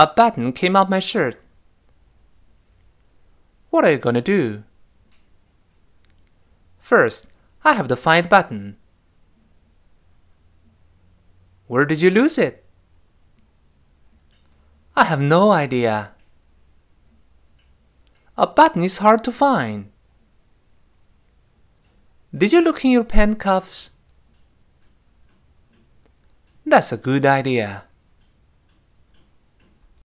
A button came off my shirt. What are you gonna do? First, I have to find the button. Where did you lose it? I have no idea. A button is hard to find. Did you look in your pen cuffs? That's a good idea.